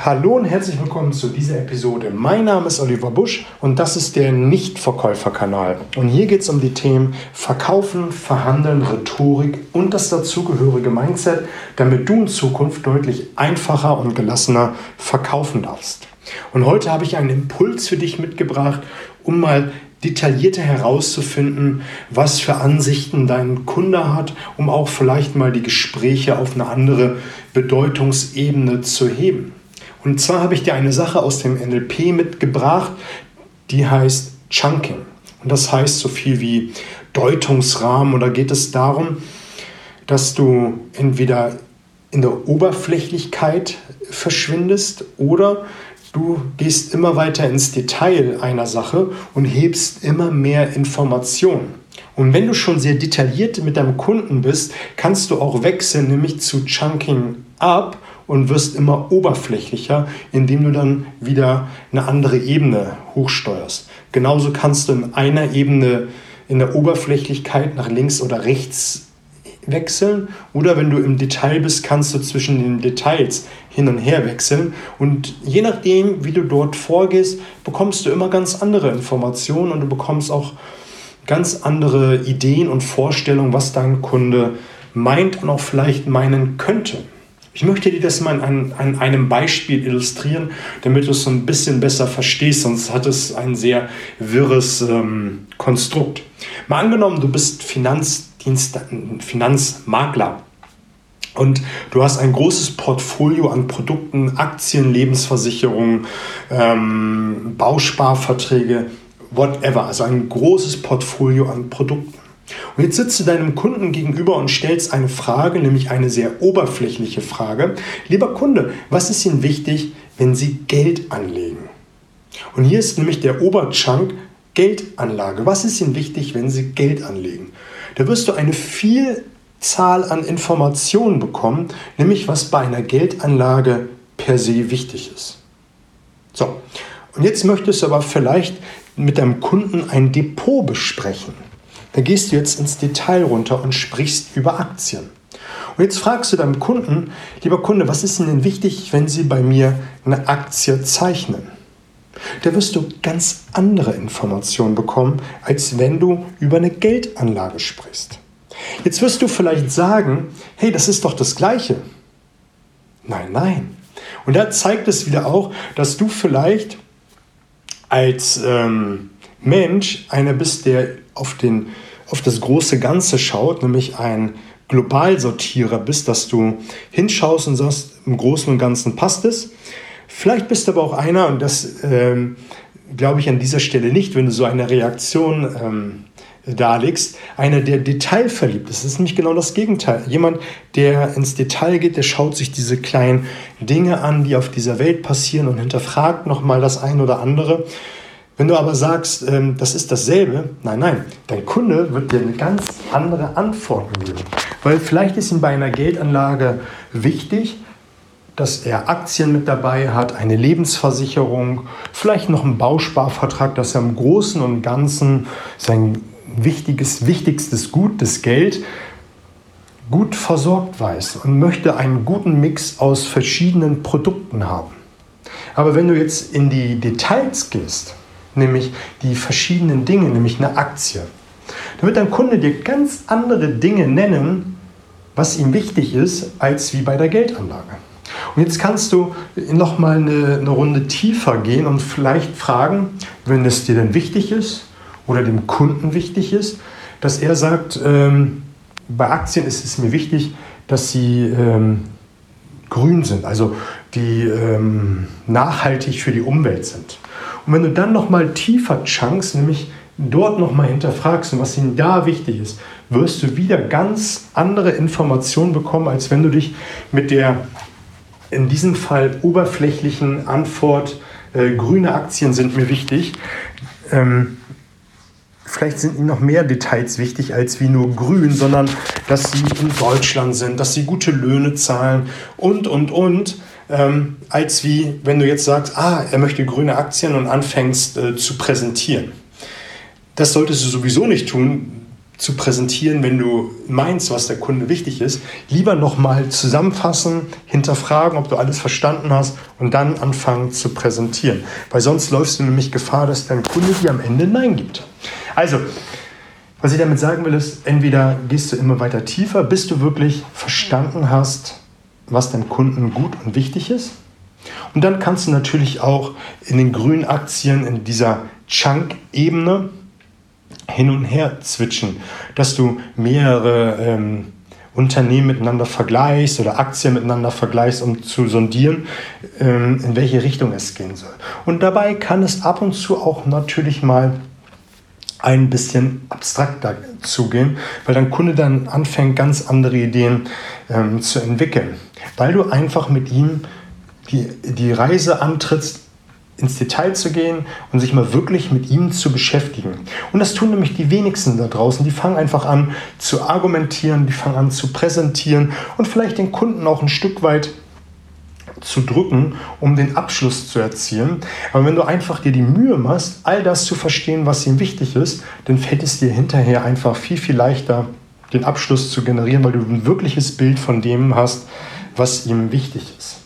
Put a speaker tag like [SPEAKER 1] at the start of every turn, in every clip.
[SPEAKER 1] Hallo und herzlich willkommen zu dieser Episode. Mein Name ist Oliver Busch und das ist der Nichtverkäuferkanal. Und hier geht es um die Themen Verkaufen, Verhandeln, Rhetorik und das dazugehörige Mindset, damit du in Zukunft deutlich einfacher und gelassener verkaufen darfst. Und heute habe ich einen Impuls für dich mitgebracht, um mal detaillierter herauszufinden, was für Ansichten dein Kunde hat, um auch vielleicht mal die Gespräche auf eine andere Bedeutungsebene zu heben. Und zwar habe ich dir eine Sache aus dem NLP mitgebracht, die heißt Chunking. Und das heißt so viel wie Deutungsrahmen oder geht es darum, dass du entweder in der Oberflächlichkeit verschwindest oder du gehst immer weiter ins Detail einer Sache und hebst immer mehr Informationen. Und wenn du schon sehr detailliert mit deinem Kunden bist, kannst du auch wechseln, nämlich zu Chunking Up und wirst immer oberflächlicher, indem du dann wieder eine andere Ebene hochsteuerst. Genauso kannst du in einer Ebene in der Oberflächlichkeit nach links oder rechts wechseln oder wenn du im Detail bist, kannst du zwischen den Details hin und her wechseln und je nachdem, wie du dort vorgehst, bekommst du immer ganz andere Informationen und du bekommst auch ganz andere Ideen und Vorstellungen, was dein Kunde meint und auch vielleicht meinen könnte. Ich möchte dir das mal an, an einem Beispiel illustrieren, damit du es so ein bisschen besser verstehst, sonst hat es ein sehr wirres ähm, Konstrukt. Mal angenommen, du bist Finanzdienst, Finanzmakler und du hast ein großes Portfolio an Produkten, Aktien, Lebensversicherungen, ähm, Bausparverträge, whatever, also ein großes Portfolio an Produkten. Und jetzt sitzt du deinem Kunden gegenüber und stellst eine Frage, nämlich eine sehr oberflächliche Frage. Lieber Kunde, was ist Ihnen wichtig, wenn Sie Geld anlegen? Und hier ist nämlich der Oberchunk Geldanlage. Was ist Ihnen wichtig, wenn Sie Geld anlegen? Da wirst du eine Vielzahl an Informationen bekommen, nämlich was bei einer Geldanlage per se wichtig ist. So, und jetzt möchtest du aber vielleicht mit deinem Kunden ein Depot besprechen. Da gehst du jetzt ins Detail runter und sprichst über Aktien. Und jetzt fragst du deinem Kunden, lieber Kunde, was ist Ihnen wichtig, wenn Sie bei mir eine Aktie zeichnen? Da wirst du ganz andere Informationen bekommen, als wenn du über eine Geldanlage sprichst. Jetzt wirst du vielleicht sagen, hey, das ist doch das Gleiche. Nein, nein. Und da zeigt es wieder auch, dass du vielleicht als ähm, Mensch einer bist, der auf, den, auf das große Ganze schaut, nämlich ein Globalsortierer bist, dass du hinschaust und sagst, im Großen und Ganzen passt es. Vielleicht bist du aber auch einer, und das ähm, glaube ich an dieser Stelle nicht, wenn du so eine Reaktion ähm, darlegst, einer, der detailverliebt ist. Das ist nämlich genau das Gegenteil. Jemand, der ins Detail geht, der schaut sich diese kleinen Dinge an, die auf dieser Welt passieren und hinterfragt nochmal das ein oder andere. Wenn du aber sagst, ähm, das ist dasselbe, nein, nein, dein Kunde wird dir eine ganz andere Antwort geben. Weil vielleicht ist ihm bei einer Geldanlage wichtig, dass er Aktien mit dabei hat, eine Lebensversicherung, vielleicht noch einen Bausparvertrag, dass er im Großen und Ganzen sein wichtiges, wichtigstes Gut, das Geld, gut versorgt weiß und möchte einen guten Mix aus verschiedenen Produkten haben. Aber wenn du jetzt in die Details gehst, nämlich die verschiedenen Dinge, nämlich eine Aktie. Da wird dein Kunde dir ganz andere Dinge nennen, was ihm wichtig ist, als wie bei der Geldanlage. Und jetzt kannst du noch mal eine, eine Runde tiefer gehen und vielleicht fragen, wenn es dir denn wichtig ist oder dem Kunden wichtig ist, dass er sagt, ähm, bei Aktien ist es mir wichtig, dass sie ähm, grün sind, also die ähm, nachhaltig für die Umwelt sind. Und wenn du dann nochmal tiefer chunkst, nämlich dort nochmal hinterfragst und was ihnen da wichtig ist, wirst du wieder ganz andere Informationen bekommen, als wenn du dich mit der in diesem Fall oberflächlichen Antwort, äh, grüne Aktien sind mir wichtig. Ähm, vielleicht sind ihnen noch mehr Details wichtig als wie nur grün, sondern dass sie in Deutschland sind, dass sie gute Löhne zahlen und, und, und ähm, als wie wenn du jetzt sagst, ah, er möchte grüne Aktien und anfängst äh, zu präsentieren. Das solltest du sowieso nicht tun, zu präsentieren, wenn du meinst, was der Kunde wichtig ist, lieber nochmal zusammenfassen, hinterfragen, ob du alles verstanden hast und dann anfangen zu präsentieren. Weil sonst läufst du nämlich Gefahr, dass dein Kunde dir am Ende Nein gibt. Also, was ich damit sagen will, ist, entweder gehst du immer weiter tiefer, bis du wirklich verstanden hast, was deinem Kunden gut und wichtig ist. Und dann kannst du natürlich auch in den grünen Aktien, in dieser Chunk-Ebene, hin und her zwitschen, dass du mehrere ähm, Unternehmen miteinander vergleichst oder Aktien miteinander vergleichst, um zu sondieren, ähm, in welche Richtung es gehen soll. Und dabei kann es ab und zu auch natürlich mal ein bisschen abstrakter zugehen, weil dein Kunde dann anfängt, ganz andere Ideen ähm, zu entwickeln, weil du einfach mit ihm die, die Reise antrittst, ins Detail zu gehen und sich mal wirklich mit ihm zu beschäftigen. Und das tun nämlich die wenigsten da draußen. Die fangen einfach an zu argumentieren, die fangen an zu präsentieren und vielleicht den Kunden auch ein Stück weit zu drücken, um den Abschluss zu erzielen. Aber wenn du einfach dir die Mühe machst, all das zu verstehen, was ihm wichtig ist, dann fällt es dir hinterher einfach viel, viel leichter, den Abschluss zu generieren, weil du ein wirkliches Bild von dem hast, was ihm wichtig ist.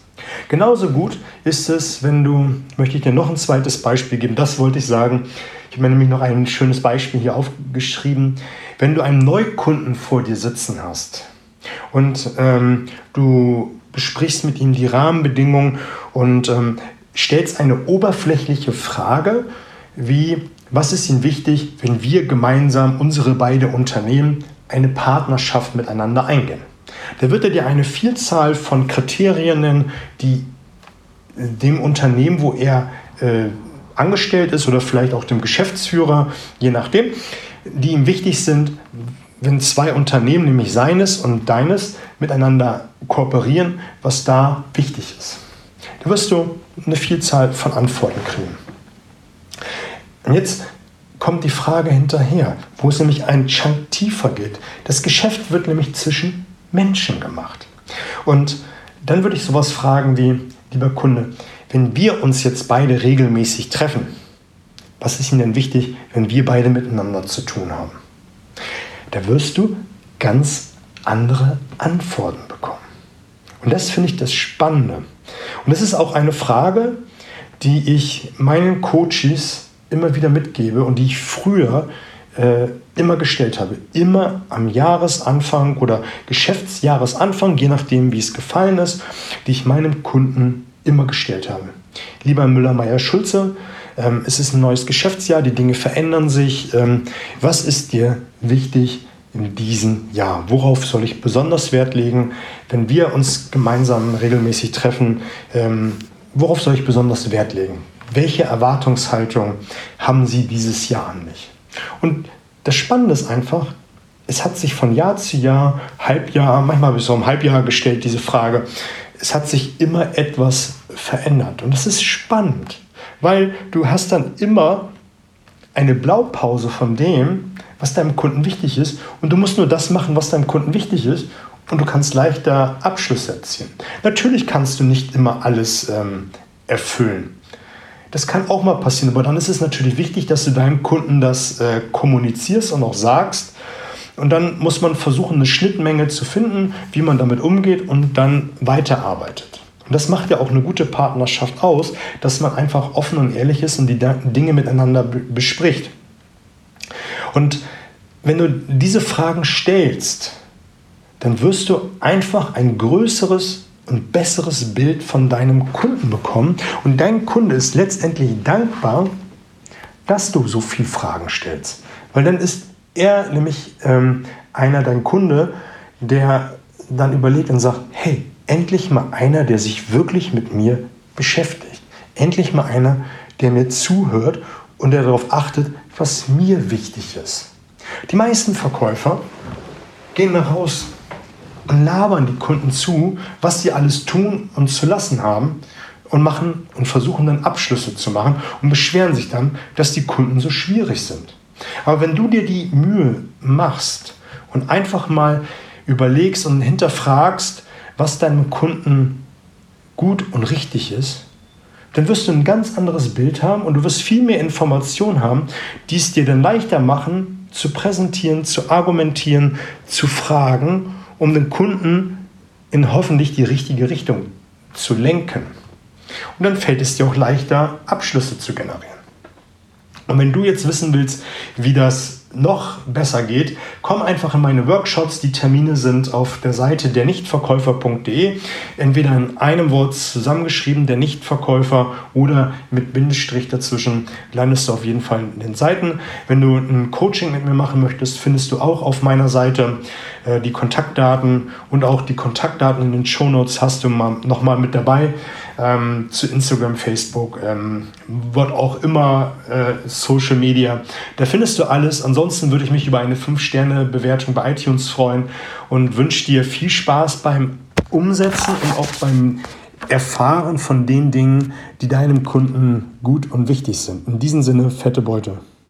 [SPEAKER 1] Genauso gut ist es, wenn du, möchte ich dir noch ein zweites Beispiel geben, das wollte ich sagen. Ich habe mir nämlich noch ein schönes Beispiel hier aufgeschrieben. Wenn du einen Neukunden vor dir sitzen hast und ähm, du besprichst mit ihm die Rahmenbedingungen und ähm, stellst eine oberflächliche Frage, wie, was ist Ihnen wichtig, wenn wir gemeinsam unsere beiden Unternehmen eine Partnerschaft miteinander eingehen? Da wird er dir eine Vielzahl von Kriterien nennen, die dem Unternehmen, wo er äh, angestellt ist oder vielleicht auch dem Geschäftsführer, je nachdem, die ihm wichtig sind, wenn zwei Unternehmen, nämlich seines und deines, miteinander kooperieren, was da wichtig ist. Da wirst du eine Vielzahl von Antworten kriegen. Und jetzt kommt die Frage hinterher, wo es nämlich einen Chunk tiefer geht. Das Geschäft wird nämlich zwischen Menschen gemacht. Und dann würde ich sowas fragen wie, lieber Kunde, wenn wir uns jetzt beide regelmäßig treffen, was ist Ihnen denn wichtig, wenn wir beide miteinander zu tun haben? Da wirst du ganz andere Antworten bekommen. Und das finde ich das Spannende. Und das ist auch eine Frage, die ich meinen Coaches immer wieder mitgebe und die ich früher äh, immer gestellt habe. Immer am Jahresanfang oder Geschäftsjahresanfang, je nachdem, wie es gefallen ist, die ich meinem Kunden immer gestellt habe. Lieber Müller-Meyer-Schulze, ähm, es ist ein neues Geschäftsjahr, die Dinge verändern sich. Ähm, was ist dir wichtig in diesem Jahr? Worauf soll ich besonders Wert legen, wenn wir uns gemeinsam regelmäßig treffen? Ähm, worauf soll ich besonders Wert legen? Welche Erwartungshaltung haben Sie dieses Jahr an mich? Und das Spannende ist einfach, es hat sich von Jahr zu Jahr, Halbjahr, manchmal bis so um Halbjahr gestellt, diese Frage, es hat sich immer etwas verändert. Und das ist spannend, weil du hast dann immer eine Blaupause von dem, was deinem Kunden wichtig ist. Und du musst nur das machen, was deinem Kunden wichtig ist. Und du kannst leichter Abschlüsse erzielen. Natürlich kannst du nicht immer alles ähm, erfüllen. Das kann auch mal passieren, aber dann ist es natürlich wichtig, dass du deinem Kunden das äh, kommunizierst und auch sagst. Und dann muss man versuchen, eine Schnittmenge zu finden, wie man damit umgeht und dann weiterarbeitet. Und das macht ja auch eine gute Partnerschaft aus, dass man einfach offen und ehrlich ist und die Dinge miteinander bespricht. Und wenn du diese Fragen stellst, dann wirst du einfach ein größeres ein besseres Bild von deinem Kunden bekommen. Und dein Kunde ist letztendlich dankbar, dass du so viele Fragen stellst. Weil dann ist er nämlich ähm, einer, dein Kunde, der dann überlegt und sagt, hey, endlich mal einer, der sich wirklich mit mir beschäftigt. Endlich mal einer, der mir zuhört und der darauf achtet, was mir wichtig ist. Die meisten Verkäufer gehen nach Hause und labern die Kunden zu, was sie alles tun und zu lassen haben und machen und versuchen dann Abschlüsse zu machen und beschweren sich dann, dass die Kunden so schwierig sind. Aber wenn du dir die Mühe machst und einfach mal überlegst und hinterfragst, was deinem Kunden gut und richtig ist, dann wirst du ein ganz anderes Bild haben und du wirst viel mehr Informationen haben, die es dir dann leichter machen, zu präsentieren, zu argumentieren, zu fragen, um den Kunden in hoffentlich die richtige Richtung zu lenken. Und dann fällt es dir auch leichter, Abschlüsse zu generieren. Und wenn du jetzt wissen willst, wie das noch besser geht, komm einfach in meine Workshops. Die Termine sind auf der Seite der Nichtverkäufer.de. Entweder in einem Wort zusammengeschrieben, der Nichtverkäufer, oder mit Bindestrich dazwischen landest du auf jeden Fall in den Seiten. Wenn du ein Coaching mit mir machen möchtest, findest du auch auf meiner Seite äh, die Kontaktdaten und auch die Kontaktdaten in den Show Notes hast du mal, nochmal mit dabei ähm, zu Instagram, Facebook, ähm, was auch immer, äh, Social Media. Da findest du alles. Ansonsten würde ich mich über eine 5-Sterne-Bewertung bei iTunes freuen und wünsche dir viel Spaß beim Umsetzen und auch beim Erfahren von den Dingen, die deinem Kunden gut und wichtig sind. In diesem Sinne, fette Beute.